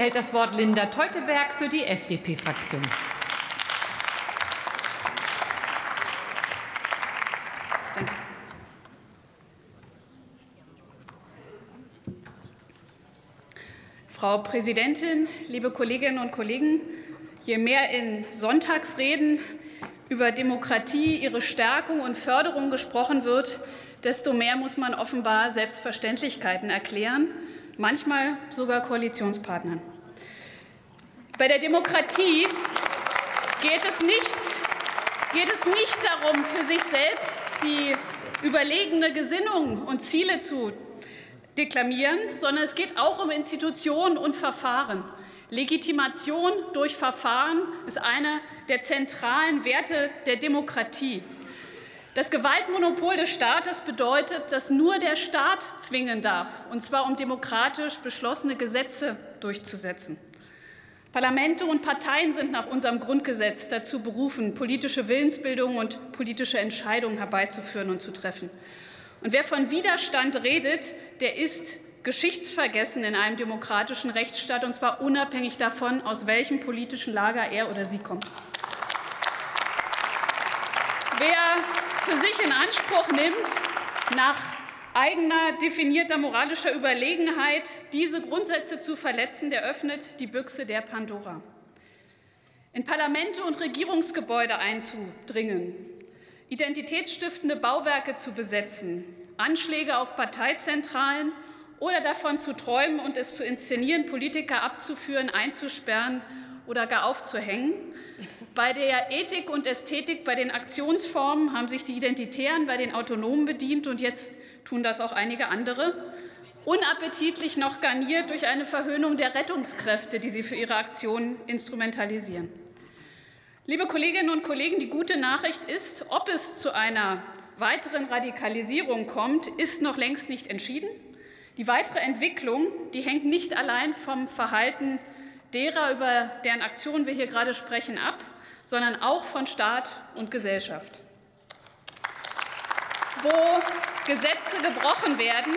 Hält das Wort Linda Teuteberg für die FDP-Fraktion. Frau Präsidentin, liebe Kolleginnen und Kollegen! Je mehr in Sonntagsreden über Demokratie, ihre Stärkung und Förderung gesprochen wird, desto mehr muss man offenbar Selbstverständlichkeiten erklären manchmal sogar Koalitionspartnern. Bei der Demokratie geht es nicht, geht es nicht darum, für sich selbst die überlegene Gesinnung und Ziele zu deklamieren, sondern es geht auch um Institutionen und Verfahren. Legitimation durch Verfahren ist einer der zentralen Werte der Demokratie. Das Gewaltmonopol des Staates bedeutet, dass nur der Staat zwingen darf, und zwar um demokratisch beschlossene Gesetze durchzusetzen. Parlamente und Parteien sind nach unserem Grundgesetz dazu berufen, politische Willensbildung und politische Entscheidungen herbeizuführen und zu treffen. Und wer von Widerstand redet, der ist geschichtsvergessen in einem demokratischen Rechtsstaat, und zwar unabhängig davon, aus welchem politischen Lager er oder sie kommt. Wer für sich in Anspruch nimmt, nach eigener definierter moralischer Überlegenheit diese Grundsätze zu verletzen, der öffnet die Büchse der Pandora. In Parlamente und Regierungsgebäude einzudringen, identitätsstiftende Bauwerke zu besetzen, Anschläge auf Parteizentralen oder davon zu träumen und es zu inszenieren, Politiker abzuführen, einzusperren oder gar aufzuhängen, bei der Ethik und Ästhetik, bei den Aktionsformen haben sich die Identitären bei den Autonomen bedient und jetzt tun das auch einige andere. Unappetitlich noch garniert durch eine Verhöhnung der Rettungskräfte, die sie für ihre Aktionen instrumentalisieren. Liebe Kolleginnen und Kollegen, die gute Nachricht ist, ob es zu einer weiteren Radikalisierung kommt, ist noch längst nicht entschieden. Die weitere Entwicklung, die hängt nicht allein vom Verhalten derer, über deren Aktionen wir hier gerade sprechen, ab, sondern auch von Staat und Gesellschaft. Wo Gesetze gebrochen werden,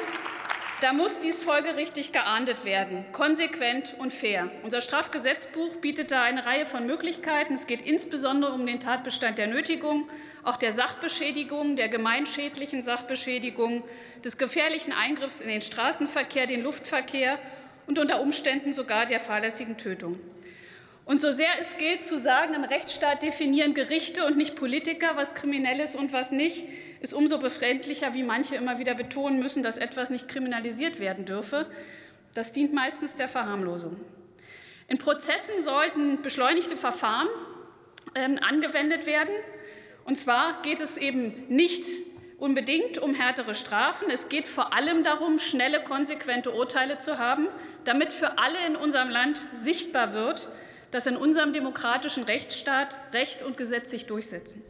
da muss dies folgerichtig geahndet werden, konsequent und fair. Unser Strafgesetzbuch bietet da eine Reihe von Möglichkeiten. Es geht insbesondere um den Tatbestand der Nötigung, auch der Sachbeschädigung, der gemeinschädlichen Sachbeschädigung, des gefährlichen Eingriffs in den Straßenverkehr, den Luftverkehr und unter Umständen sogar der fahrlässigen Tötung. Und so sehr es gilt zu sagen, im Rechtsstaat definieren Gerichte und nicht Politiker, was kriminell ist und was nicht, ist umso befremdlicher, wie manche immer wieder betonen müssen, dass etwas nicht kriminalisiert werden dürfe. Das dient meistens der Verharmlosung. In Prozessen sollten beschleunigte Verfahren äh, angewendet werden. Und zwar geht es eben nicht unbedingt um härtere Strafen. Es geht vor allem darum, schnelle, konsequente Urteile zu haben, damit für alle in unserem Land sichtbar wird, dass in unserem demokratischen Rechtsstaat Recht und Gesetz sich durchsetzen.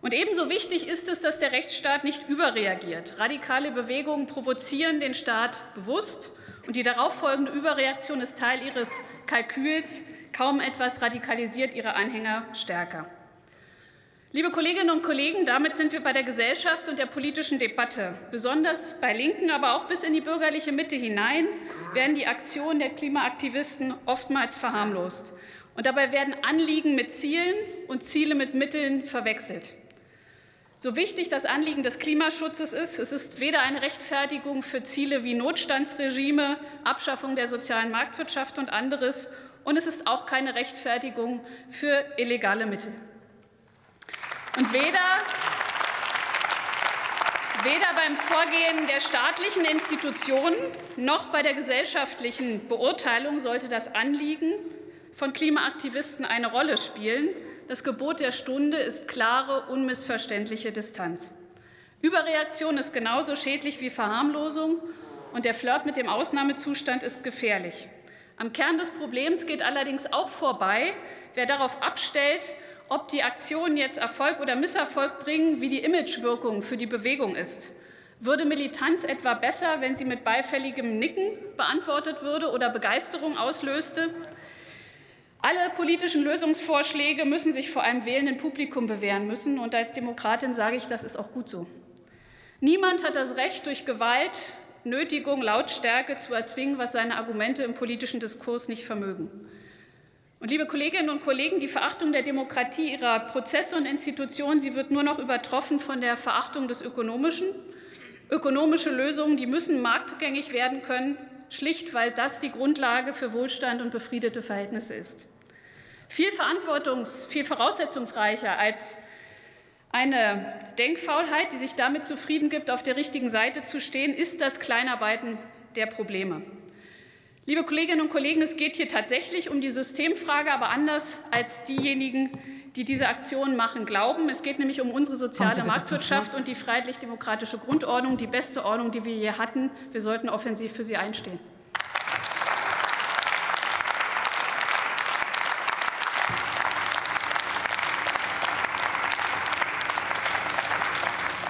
Und ebenso wichtig ist es, dass der Rechtsstaat nicht überreagiert. Radikale Bewegungen provozieren den Staat bewusst und die darauffolgende Überreaktion ist Teil ihres Kalküls. Kaum etwas radikalisiert ihre Anhänger stärker. Liebe Kolleginnen und Kollegen, damit sind wir bei der Gesellschaft und der politischen Debatte. Besonders bei Linken, aber auch bis in die bürgerliche Mitte hinein werden die Aktionen der Klimaaktivisten oftmals verharmlost. Und dabei werden Anliegen mit Zielen und Ziele mit Mitteln verwechselt. So wichtig das Anliegen des Klimaschutzes ist, es ist weder eine Rechtfertigung für Ziele wie Notstandsregime, Abschaffung der sozialen Marktwirtschaft und anderes, und es ist auch keine Rechtfertigung für illegale Mittel. Und weder, weder beim Vorgehen der staatlichen Institutionen noch bei der gesellschaftlichen Beurteilung sollte das Anliegen von Klimaaktivisten eine Rolle spielen. Das Gebot der Stunde ist klare, unmissverständliche Distanz. Überreaktion ist genauso schädlich wie Verharmlosung und der Flirt mit dem Ausnahmezustand ist gefährlich. Am Kern des Problems geht allerdings auch vorbei, wer darauf abstellt, ob die Aktionen jetzt Erfolg oder Misserfolg bringen, wie die Imagewirkung für die Bewegung ist. Würde Militanz etwa besser, wenn sie mit beifälligem Nicken beantwortet würde oder Begeisterung auslöste? Alle politischen Lösungsvorschläge müssen sich vor einem wählenden Publikum bewähren müssen. Und als Demokratin sage ich, das ist auch gut so. Niemand hat das Recht, durch Gewalt Nötigung, Lautstärke zu erzwingen, was seine Argumente im politischen Diskurs nicht vermögen. Und liebe Kolleginnen und Kollegen, die Verachtung der Demokratie, ihrer Prozesse und Institutionen, sie wird nur noch übertroffen von der Verachtung des Ökonomischen. Ökonomische Lösungen, die müssen marktgängig werden können, schlicht weil das die Grundlage für Wohlstand und befriedete Verhältnisse ist. Viel verantwortungs-, viel voraussetzungsreicher als eine Denkfaulheit, die sich damit zufrieden gibt, auf der richtigen Seite zu stehen, ist das Kleinarbeiten der Probleme. Liebe Kolleginnen und Kollegen, es geht hier tatsächlich um die Systemfrage, aber anders als diejenigen, die diese Aktion machen, glauben. Es geht nämlich um unsere soziale Marktwirtschaft und die freiheitlich-demokratische Grundordnung, die beste Ordnung, die wir je hatten. Wir sollten offensiv für sie einstehen.